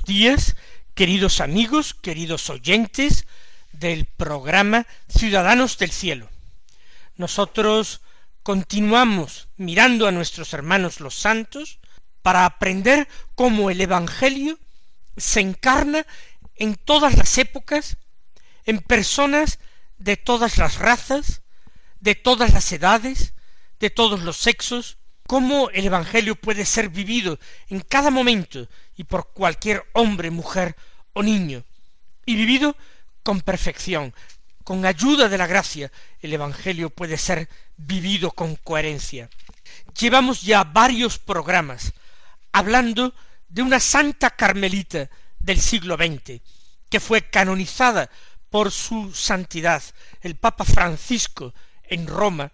Días, queridos amigos, queridos oyentes del programa Ciudadanos del Cielo. Nosotros continuamos mirando a nuestros hermanos los santos para aprender cómo el Evangelio se encarna en todas las épocas, en personas de todas las razas, de todas las edades, de todos los sexos, cómo el Evangelio puede ser vivido en cada momento y por cualquier hombre, mujer o niño, y vivido con perfección, con ayuda de la gracia, el Evangelio puede ser vivido con coherencia. Llevamos ya varios programas hablando de una santa carmelita del siglo XX, que fue canonizada por su santidad, el Papa Francisco, en Roma,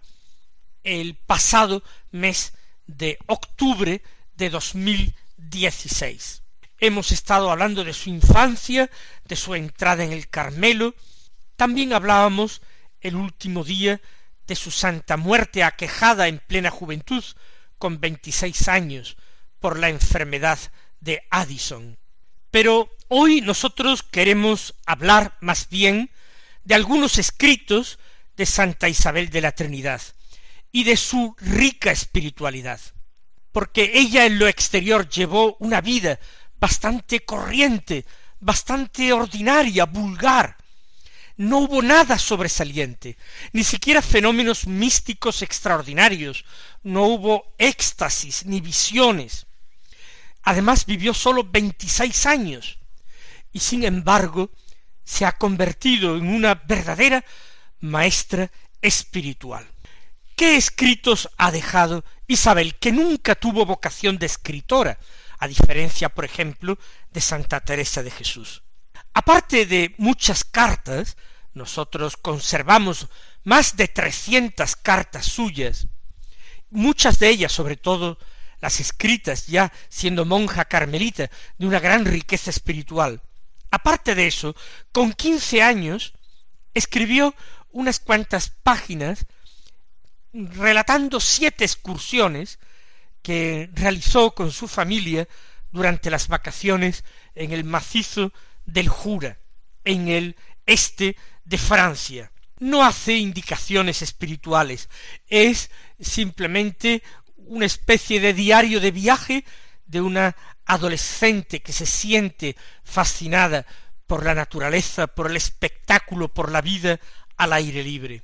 el pasado mes de octubre de 2016. Hemos estado hablando de su infancia, de su entrada en el Carmelo, también hablábamos el último día de su santa muerte aquejada en plena juventud, con veintiséis años, por la enfermedad de Addison. Pero hoy nosotros queremos hablar más bien de algunos escritos de Santa Isabel de la Trinidad y de su rica espiritualidad, porque ella en lo exterior llevó una vida bastante corriente, bastante ordinaria, vulgar. No hubo nada sobresaliente, ni siquiera fenómenos místicos extraordinarios, no hubo éxtasis ni visiones. Además vivió sólo veintiséis años, y sin embargo se ha convertido en una verdadera maestra espiritual. ¿Qué escritos ha dejado Isabel, que nunca tuvo vocación de escritora, a diferencia, por ejemplo, de Santa Teresa de Jesús? Aparte de muchas cartas, nosotros conservamos más de trescientas cartas suyas, muchas de ellas, sobre todo las escritas ya siendo monja carmelita, de una gran riqueza espiritual. Aparte de eso, con quince años escribió unas cuantas páginas relatando siete excursiones que realizó con su familia durante las vacaciones en el macizo del Jura, en el este de Francia. No hace indicaciones espirituales, es simplemente una especie de diario de viaje de una adolescente que se siente fascinada por la naturaleza, por el espectáculo, por la vida al aire libre.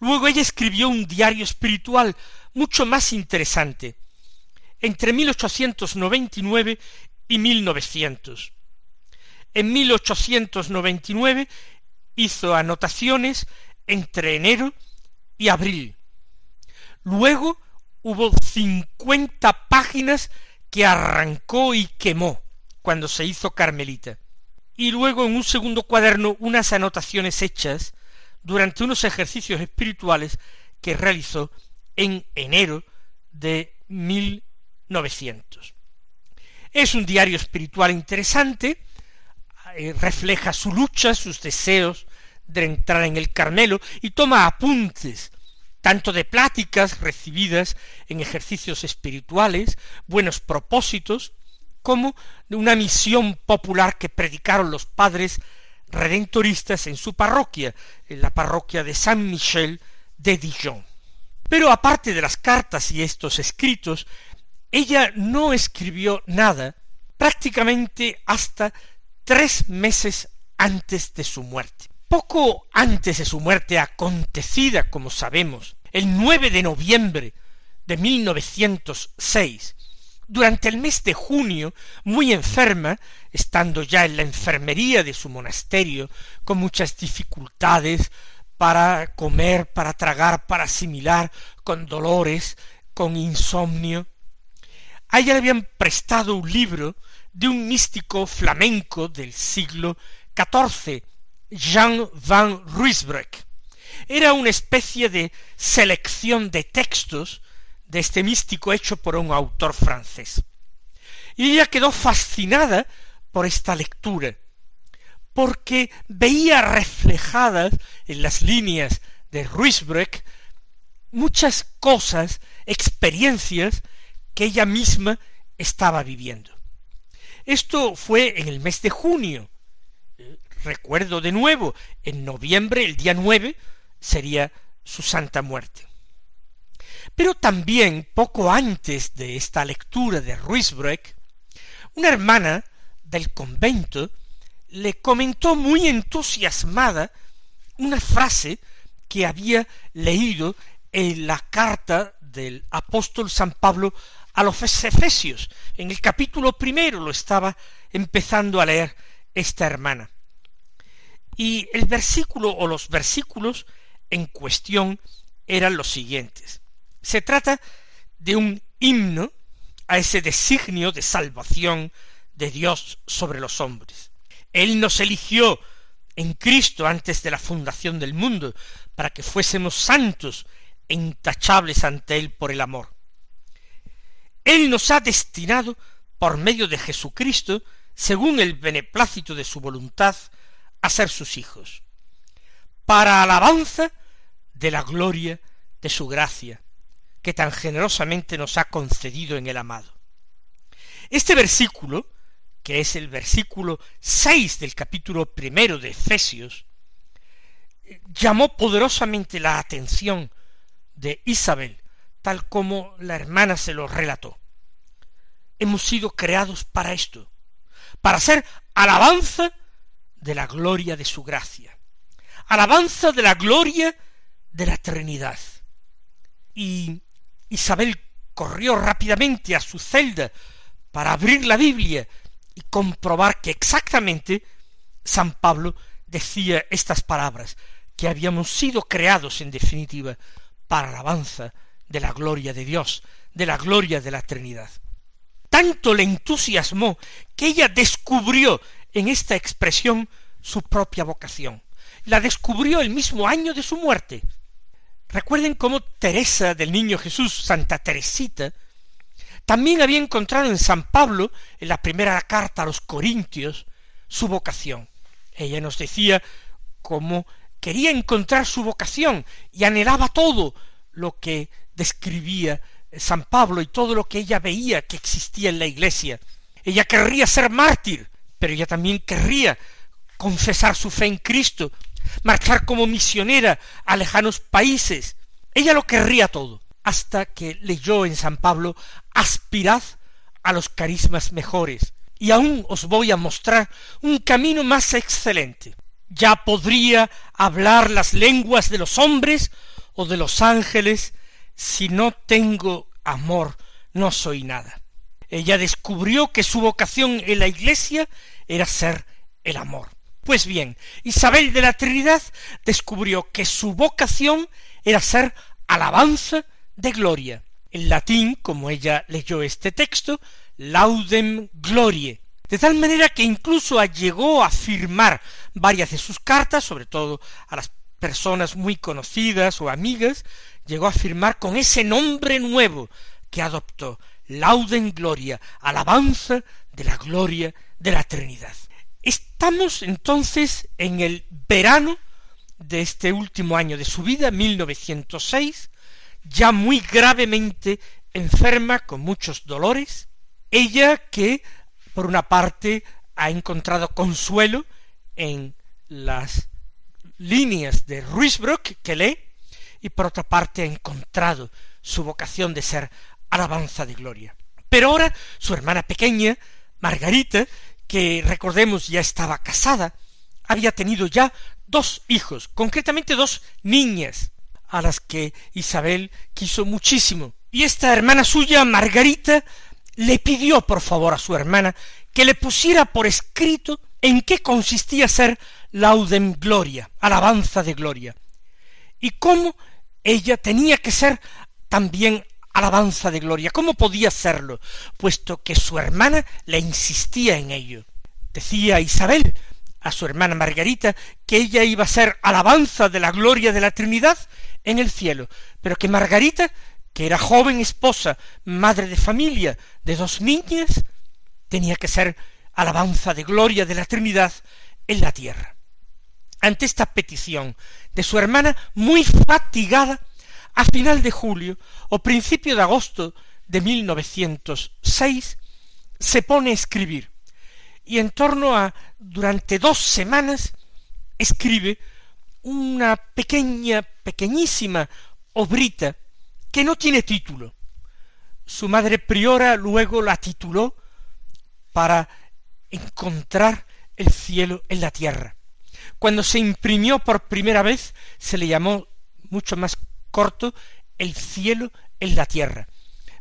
Luego ella escribió un diario espiritual mucho más interesante, entre 1899 y 1900. En 1899 hizo anotaciones entre enero y abril. Luego hubo cincuenta páginas que arrancó y quemó cuando se hizo carmelita. Y luego en un segundo cuaderno unas anotaciones hechas durante unos ejercicios espirituales que realizó en enero de 1900. Es un diario espiritual interesante, eh, refleja su lucha, sus deseos de entrar en el Carmelo y toma apuntes tanto de pláticas recibidas en ejercicios espirituales, buenos propósitos, como de una misión popular que predicaron los padres redentoristas en su parroquia, en la parroquia de San Michel de Dijon. Pero aparte de las cartas y estos escritos, ella no escribió nada prácticamente hasta tres meses antes de su muerte. Poco antes de su muerte acontecida, como sabemos, el 9 de noviembre de 1906, durante el mes de junio, muy enferma, estando ya en la enfermería de su monasterio, con muchas dificultades para comer, para tragar, para asimilar, con dolores, con insomnio, a ella le habían prestado un libro de un místico flamenco del siglo XIV, Jean van Ruysbroek. Era una especie de selección de textos de este místico hecho por un autor francés. Y ella quedó fascinada por esta lectura, porque veía reflejadas en las líneas de Ruysbroek muchas cosas, experiencias que ella misma estaba viviendo. Esto fue en el mes de junio. Recuerdo de nuevo, en noviembre, el día nueve, sería su santa muerte. Pero también, poco antes de esta lectura de Ruysbroek, una hermana del convento le comentó muy entusiasmada una frase que había leído en la carta del apóstol San Pablo a los Efesios. En el capítulo primero lo estaba empezando a leer esta hermana. Y el versículo o los versículos en cuestión eran los siguientes. Se trata de un himno a ese designio de salvación de Dios sobre los hombres. Él nos eligió en Cristo antes de la fundación del mundo, para que fuésemos santos e intachables ante Él por el amor. Él nos ha destinado, por medio de Jesucristo, según el beneplácito de su voluntad, a ser sus hijos, para alabanza de la gloria de su gracia, que tan generosamente nos ha concedido en el amado. Este versículo, que es el versículo seis del capítulo primero de Efesios, llamó poderosamente la atención de Isabel, tal como la hermana se lo relató. Hemos sido creados para esto, para ser alabanza de la gloria de su gracia, alabanza de la gloria de la Trinidad. Y Isabel corrió rápidamente a su celda para abrir la Biblia y comprobar que exactamente San Pablo decía estas palabras, que habíamos sido creados en definitiva para alabanza de la gloria de Dios, de la gloria de la Trinidad. Tanto le entusiasmó que ella descubrió en esta expresión su propia vocación. La descubrió el mismo año de su muerte. Recuerden cómo Teresa del Niño Jesús, Santa Teresita, también había encontrado en San Pablo, en la primera carta a los Corintios, su vocación. Ella nos decía cómo quería encontrar su vocación y anhelaba todo lo que describía San Pablo y todo lo que ella veía que existía en la iglesia. Ella querría ser mártir, pero ella también querría confesar su fe en Cristo marchar como misionera a lejanos países. Ella lo querría todo, hasta que leyó en San Pablo aspirad a los carismas mejores, y aún os voy a mostrar un camino más excelente. Ya podría hablar las lenguas de los hombres o de los ángeles, si no tengo amor, no soy nada. Ella descubrió que su vocación en la iglesia era ser el amor. Pues bien, Isabel de la Trinidad descubrió que su vocación era ser alabanza de gloria. En latín, como ella leyó este texto, laudem glorie. De tal manera que incluso llegó a firmar varias de sus cartas, sobre todo a las personas muy conocidas o amigas, llegó a firmar con ese nombre nuevo que adoptó, laudem gloria, alabanza de la gloria de la Trinidad. Estamos entonces en el verano de este último año de su vida, 1906, ya muy gravemente enferma, con muchos dolores, ella que, por una parte, ha encontrado consuelo en las líneas de Ruisbrook que lee, y por otra parte ha encontrado su vocación de ser alabanza de gloria. Pero ahora su hermana pequeña, Margarita, que recordemos ya estaba casada, había tenido ya dos hijos, concretamente dos niñas, a las que Isabel quiso muchísimo, Y esta hermana suya, Margarita, le pidió por favor a su hermana que le pusiera por escrito en qué consistía ser laudem gloria, alabanza de gloria, y cómo ella tenía que ser también alabanza de gloria. ¿Cómo podía serlo? Puesto que su hermana le insistía en ello. Decía Isabel a su hermana Margarita que ella iba a ser alabanza de la gloria de la Trinidad en el cielo, pero que Margarita, que era joven esposa, madre de familia de dos niñas, tenía que ser alabanza de gloria de la Trinidad en la tierra. Ante esta petición de su hermana, muy fatigada, a final de julio o principio de agosto de 1906 se pone a escribir y en torno a durante dos semanas escribe una pequeña, pequeñísima obrita que no tiene título. Su madre priora luego la tituló para encontrar el cielo en la tierra. Cuando se imprimió por primera vez se le llamó mucho más corto el cielo en la tierra.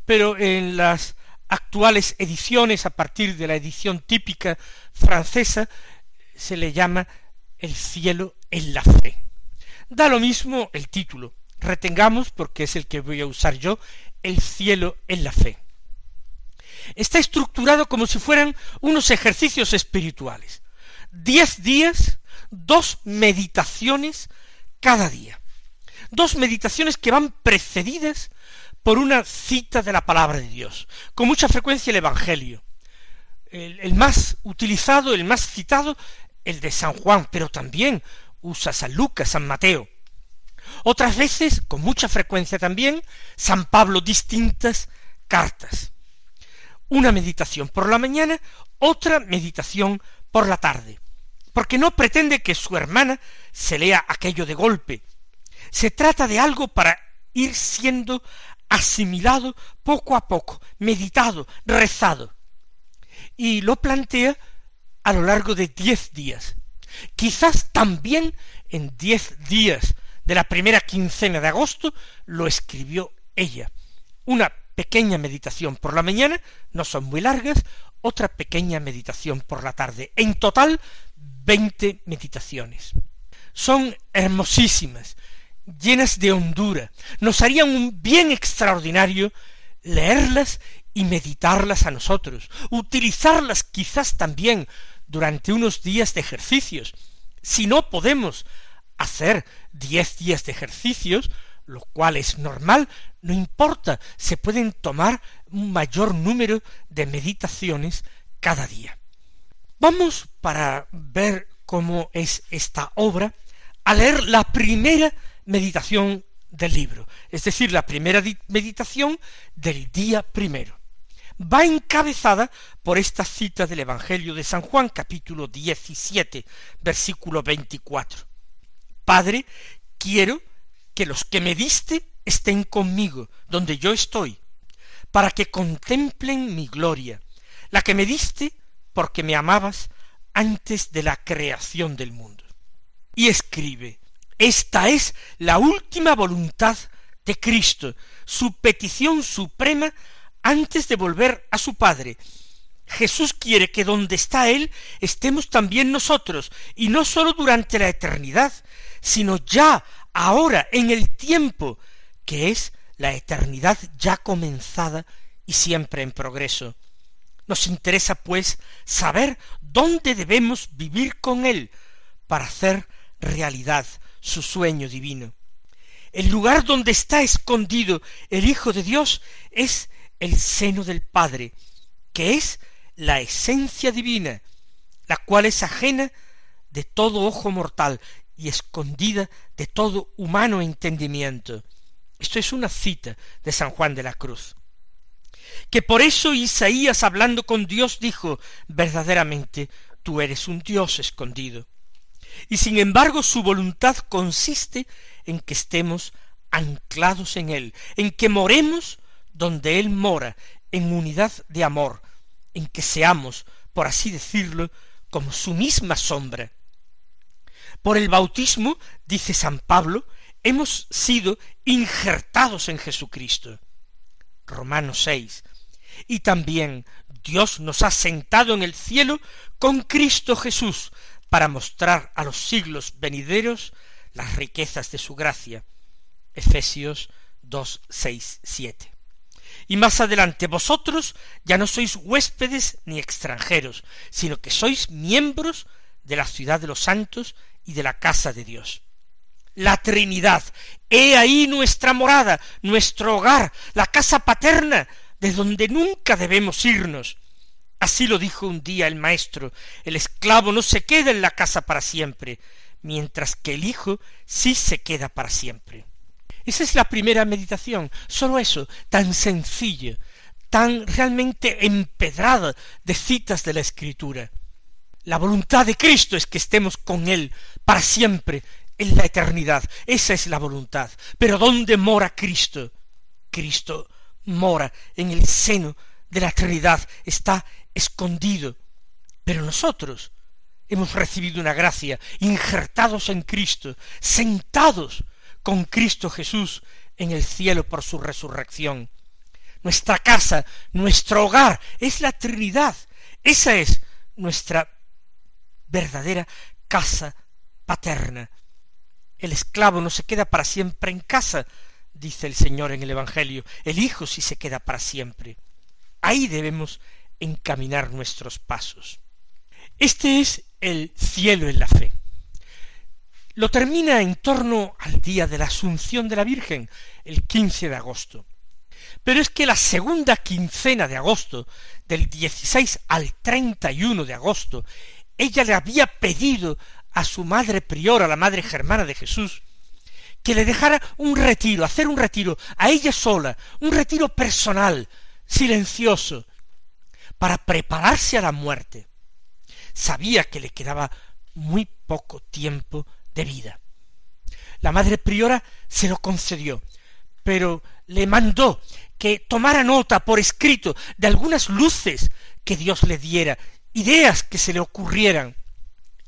Pero en las actuales ediciones, a partir de la edición típica francesa, se le llama el cielo en la fe. Da lo mismo el título. Retengamos, porque es el que voy a usar yo, el cielo en la fe. Está estructurado como si fueran unos ejercicios espirituales. Diez días, dos meditaciones cada día dos meditaciones que van precedidas por una cita de la palabra de Dios, con mucha frecuencia el Evangelio. El, más utilizado, el más citado, el de San Juan, pero también usa San Lucas, San Mateo. Otras veces, con mucha frecuencia también, San Pablo distintas cartas. Una meditación por la mañana, otra meditación por la tarde, porque no pretende que su hermana se lea aquello de golpe, se trata de algo para ir siendo asimilado poco a poco, meditado, rezado. Y lo plantea a lo largo de diez días. Quizás también en diez días de la primera quincena de agosto lo escribió ella. Una pequeña meditación por la mañana, no son muy largas, otra pequeña meditación por la tarde. En total, veinte meditaciones. Son hermosísimas, llenas de hondura. Nos harían un bien extraordinario leerlas y meditarlas a nosotros, utilizarlas quizás también durante unos días de ejercicios. Si no podemos hacer diez días de ejercicios, lo cual es normal, no importa, se pueden tomar un mayor número de meditaciones cada día. Vamos para ver cómo es esta obra a leer la primera meditación del libro, es decir, la primera meditación del día primero. Va encabezada por esta cita del Evangelio de San Juan, capítulo 17, versículo 24. Padre, quiero que los que me diste estén conmigo, donde yo estoy, para que contemplen mi gloria, la que me diste porque me amabas antes de la creación del mundo. Y escribe, esta es la última voluntad de Cristo, su petición suprema antes de volver a su Padre. Jesús quiere que donde está Él estemos también nosotros, y no sólo durante la eternidad, sino ya, ahora, en el tiempo, que es la eternidad ya comenzada y siempre en progreso. Nos interesa, pues, saber dónde debemos vivir con Él para hacer realidad su sueño divino. El lugar donde está escondido el Hijo de Dios es el seno del Padre, que es la esencia divina, la cual es ajena de todo ojo mortal y escondida de todo humano entendimiento. Esto es una cita de San Juan de la Cruz. Que por eso Isaías hablando con Dios dijo, verdaderamente, tú eres un Dios escondido y sin embargo su voluntad consiste en que estemos anclados en Él, en que moremos donde Él mora, en unidad de amor, en que seamos, por así decirlo, como su misma sombra. Por el bautismo, dice San Pablo, hemos sido injertados en Jesucristo. Romanos 6. Y también Dios nos ha sentado en el cielo con Cristo Jesús para mostrar a los siglos venideros las riquezas de su gracia. Efesios 2, 6, 7. Y más adelante, vosotros ya no sois huéspedes ni extranjeros, sino que sois miembros de la ciudad de los santos y de la casa de Dios. La Trinidad, he ahí nuestra morada, nuestro hogar, la casa paterna, de donde nunca debemos irnos. Así lo dijo un día el maestro, el esclavo no se queda en la casa para siempre, mientras que el hijo sí se queda para siempre. Esa es la primera meditación, sólo eso, tan sencillo, tan realmente empedrada de citas de la Escritura. La voluntad de Cristo es que estemos con Él para siempre, en la eternidad. Esa es la voluntad. Pero ¿dónde mora Cristo? Cristo mora en el seno de la eternidad, está escondido. Pero nosotros hemos recibido una gracia, injertados en Cristo, sentados con Cristo Jesús en el cielo por su resurrección. Nuestra casa, nuestro hogar es la Trinidad. Esa es nuestra verdadera casa paterna. El esclavo no se queda para siempre en casa, dice el Señor en el Evangelio. El Hijo sí se queda para siempre. Ahí debemos encaminar nuestros pasos. Este es el cielo en la fe lo termina en torno al día de la Asunción de la Virgen, el 15 de agosto. Pero es que la segunda quincena de agosto, del 16 al 31 de agosto, ella le había pedido a su madre priora, la madre germana de Jesús, que le dejara un retiro, hacer un retiro a ella sola, un retiro personal, silencioso, para prepararse a la muerte. Sabía que le quedaba muy poco tiempo de vida. La madre priora se lo concedió, pero le mandó que tomara nota por escrito de algunas luces que Dios le diera, ideas que se le ocurrieran.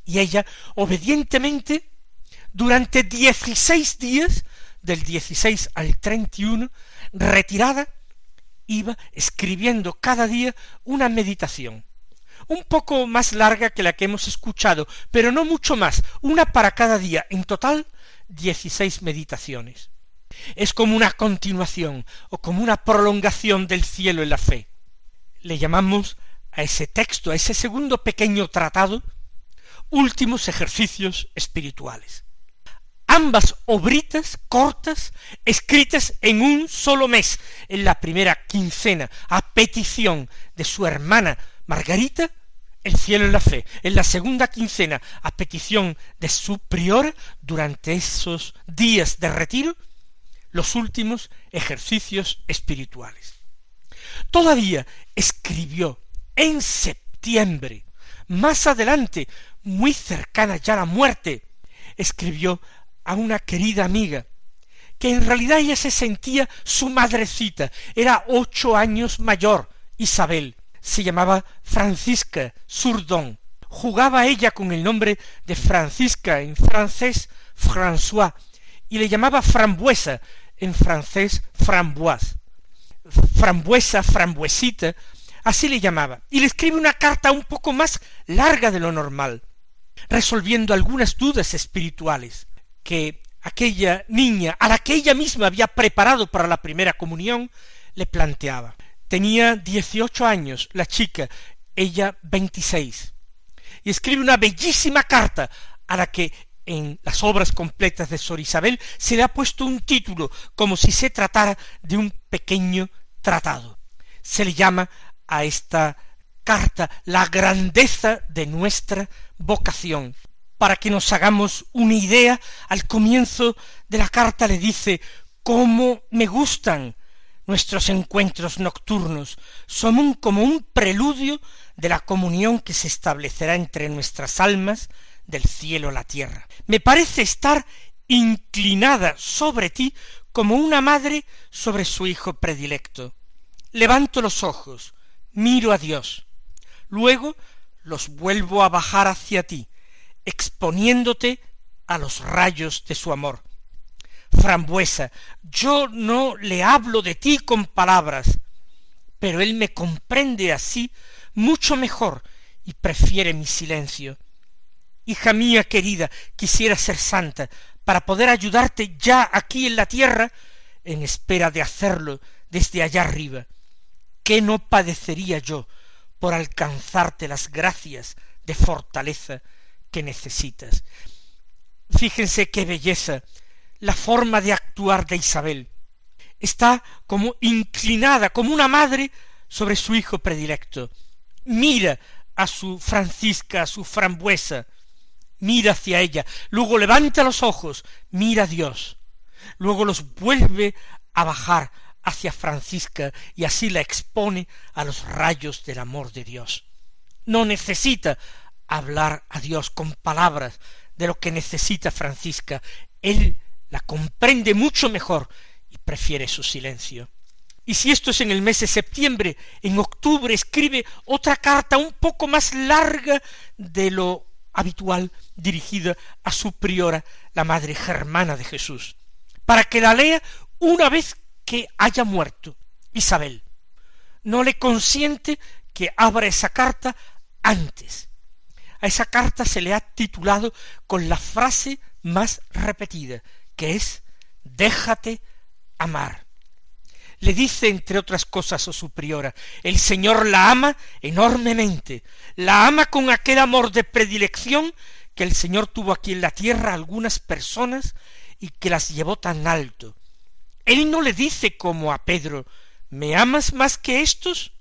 Y ella, obedientemente, durante dieciséis días, del dieciséis al treinta y uno, retirada, iba escribiendo cada día una meditación un poco más larga que la que hemos escuchado, pero no mucho más, una para cada día, en total dieciséis meditaciones. Es como una continuación o como una prolongación del cielo en la fe. Le llamamos a ese texto, a ese segundo pequeño tratado, últimos ejercicios espirituales. Ambas obritas cortas, escritas en un solo mes, en la primera quincena, a petición de su hermana Margarita, el cielo en la fe, en la segunda quincena, a petición de su prior, durante esos días de retiro, los últimos ejercicios espirituales. Todavía escribió en septiembre, más adelante, muy cercana ya a la muerte, escribió a una querida amiga, que en realidad ella se sentía su madrecita, era ocho años mayor, Isabel, se llamaba Francisca Sourdon. Jugaba ella con el nombre de Francisca en francés François y le llamaba frambuesa en francés framboise. Frambuesa, frambuesita, así le llamaba. Y le escribe una carta un poco más larga de lo normal, resolviendo algunas dudas espirituales que aquella niña, a la que ella misma había preparado para la primera comunión, le planteaba. Tenía dieciocho años la chica, ella veintiséis, y escribe una bellísima carta a la que en las obras completas de Sor Isabel se le ha puesto un título como si se tratara de un pequeño tratado. Se le llama a esta carta la grandeza de nuestra vocación. Para que nos hagamos una idea, al comienzo de la carta le dice cómo me gustan Nuestros encuentros nocturnos son como un preludio de la comunión que se establecerá entre nuestras almas del cielo a la tierra. Me parece estar inclinada sobre ti como una madre sobre su hijo predilecto. Levanto los ojos, miro a Dios, luego los vuelvo a bajar hacia ti, exponiéndote a los rayos de su amor, frambuesa, yo no le hablo de ti con palabras, pero él me comprende así mucho mejor y prefiere mi silencio. Hija mía querida, quisiera ser santa para poder ayudarte ya aquí en la tierra, en espera de hacerlo desde allá arriba. ¿Qué no padecería yo por alcanzarte las gracias de fortaleza que necesitas? Fíjense qué belleza la forma de actuar de Isabel. Está como inclinada, como una madre sobre su hijo predilecto. Mira a su Francisca, a su frambuesa, mira hacia ella, luego levanta los ojos, mira a Dios, luego los vuelve a bajar hacia Francisca y así la expone a los rayos del amor de Dios. No necesita hablar a Dios con palabras de lo que necesita Francisca. Él la comprende mucho mejor y prefiere su silencio. Y si esto es en el mes de septiembre, en octubre escribe otra carta un poco más larga de lo habitual dirigida a su priora, la madre germana de Jesús, para que la lea una vez que haya muerto Isabel. No le consiente que abra esa carta antes. A esa carta se le ha titulado con la frase más repetida, que es déjate amar. Le dice, entre otras cosas, a su priora, el Señor la ama enormemente, la ama con aquel amor de predilección que el Señor tuvo aquí en la tierra a algunas personas y que las llevó tan alto. Él no le dice como a Pedro, ¿me amas más que estos?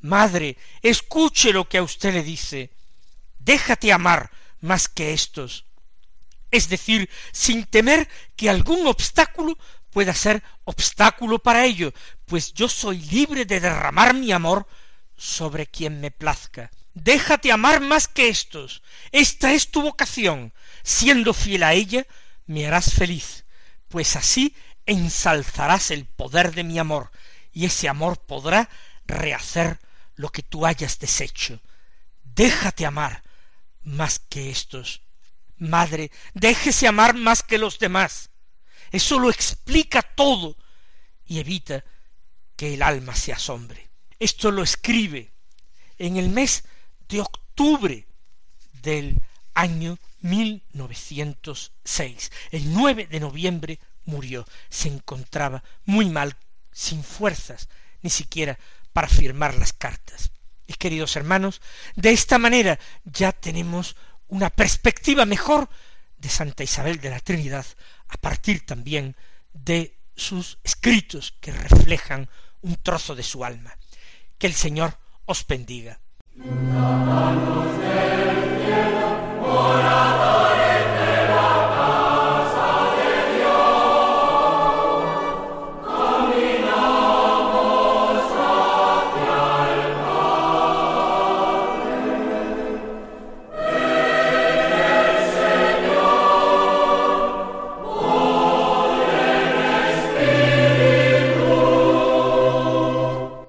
Madre, escuche lo que a usted le dice, déjate amar más que estos es decir, sin temer que algún obstáculo pueda ser obstáculo para ello, pues yo soy libre de derramar mi amor sobre quien me plazca. Déjate amar más que estos. Esta es tu vocación. Siendo fiel a ella, me harás feliz, pues así ensalzarás el poder de mi amor, y ese amor podrá rehacer lo que tú hayas deshecho. Déjate amar más que estos. Madre, déjese amar más que los demás. Eso lo explica todo y evita que el alma se asombre. Esto lo escribe en el mes de octubre del año 1906. El 9 de noviembre murió. Se encontraba muy mal, sin fuerzas, ni siquiera para firmar las cartas. Y queridos hermanos, de esta manera ya tenemos una perspectiva mejor de Santa Isabel de la Trinidad a partir también de sus escritos que reflejan un trozo de su alma. Que el Señor os bendiga.